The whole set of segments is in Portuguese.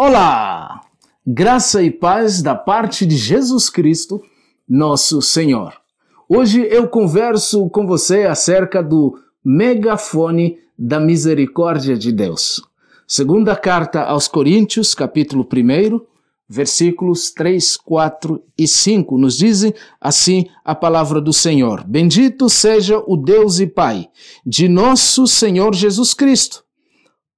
Olá! Graça e paz da parte de Jesus Cristo, nosso Senhor. Hoje eu converso com você acerca do megafone da misericórdia de Deus. Segunda carta aos Coríntios, capítulo 1, versículos 3, 4 e 5, nos dizem assim a palavra do Senhor: Bendito seja o Deus e Pai de nosso Senhor Jesus Cristo,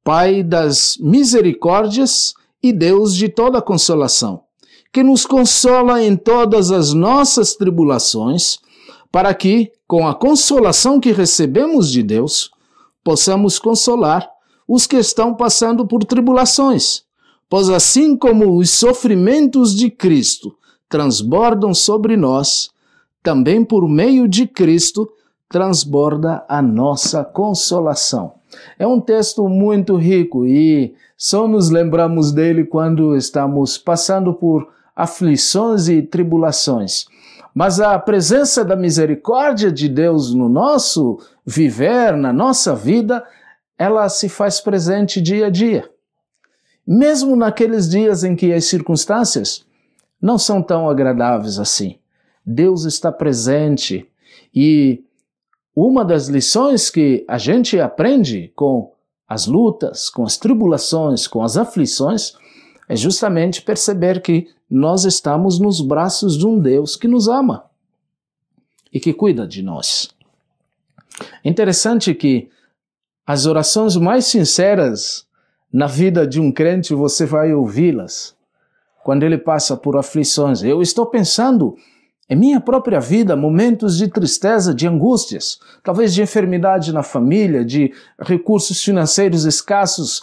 Pai das misericórdias e Deus de toda consolação, que nos consola em todas as nossas tribulações, para que, com a consolação que recebemos de Deus, possamos consolar os que estão passando por tribulações. Pois assim como os sofrimentos de Cristo transbordam sobre nós, também por meio de Cristo transborda a nossa consolação. É um texto muito rico e só nos lembramos dele quando estamos passando por aflições e tribulações. Mas a presença da misericórdia de Deus no nosso viver, na nossa vida, ela se faz presente dia a dia. Mesmo naqueles dias em que as circunstâncias não são tão agradáveis assim. Deus está presente e uma das lições que a gente aprende com as lutas, com as tribulações, com as aflições, é justamente perceber que nós estamos nos braços de um Deus que nos ama e que cuida de nós. Interessante que as orações mais sinceras na vida de um crente você vai ouvi-las quando ele passa por aflições. Eu estou pensando em minha própria vida, momentos de tristeza, de angústias, talvez de enfermidade na família, de recursos financeiros escassos,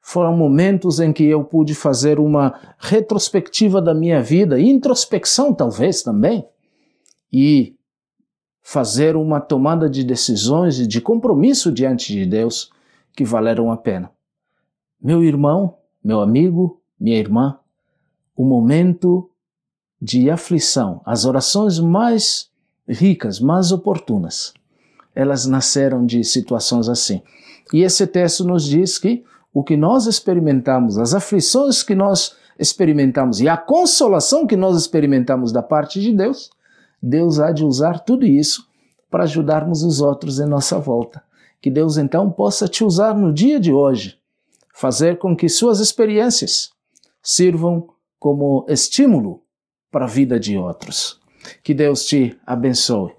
foram momentos em que eu pude fazer uma retrospectiva da minha vida, introspecção talvez também, e fazer uma tomada de decisões e de compromisso diante de Deus que valeram a pena. Meu irmão, meu amigo, minha irmã, o momento de aflição, as orações mais ricas, mais oportunas, elas nasceram de situações assim. E esse texto nos diz que o que nós experimentamos, as aflições que nós experimentamos e a consolação que nós experimentamos da parte de Deus, Deus há de usar tudo isso para ajudarmos os outros em nossa volta. Que Deus então possa te usar no dia de hoje, fazer com que suas experiências sirvam como estímulo para a vida de outros. Que Deus te abençoe.